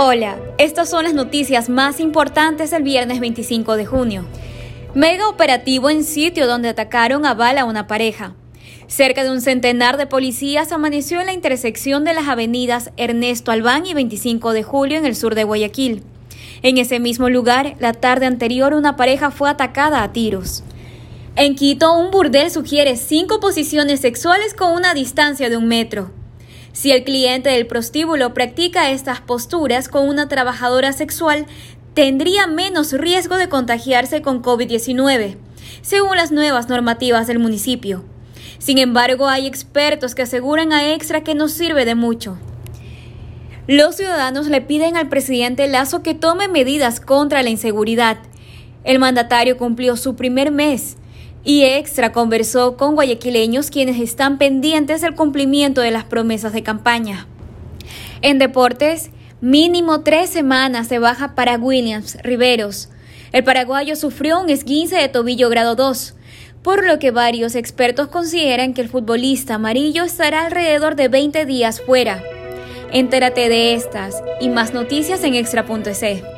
Hola, estas son las noticias más importantes del viernes 25 de junio. Mega operativo en sitio donde atacaron a bala una pareja. Cerca de un centenar de policías amaneció en la intersección de las avenidas Ernesto Albán y 25 de julio en el sur de Guayaquil. En ese mismo lugar, la tarde anterior una pareja fue atacada a tiros. En Quito, un burdel sugiere cinco posiciones sexuales con una distancia de un metro. Si el cliente del prostíbulo practica estas posturas con una trabajadora sexual, tendría menos riesgo de contagiarse con COVID-19, según las nuevas normativas del municipio. Sin embargo, hay expertos que aseguran a Extra que no sirve de mucho. Los ciudadanos le piden al presidente Lazo que tome medidas contra la inseguridad. El mandatario cumplió su primer mes y Extra conversó con guayaquileños quienes están pendientes del cumplimiento de las promesas de campaña. En deportes, mínimo tres semanas de baja para Williams Riveros. El paraguayo sufrió un esguince de tobillo grado 2, por lo que varios expertos consideran que el futbolista amarillo estará alrededor de 20 días fuera. Entérate de estas y más noticias en extra.es.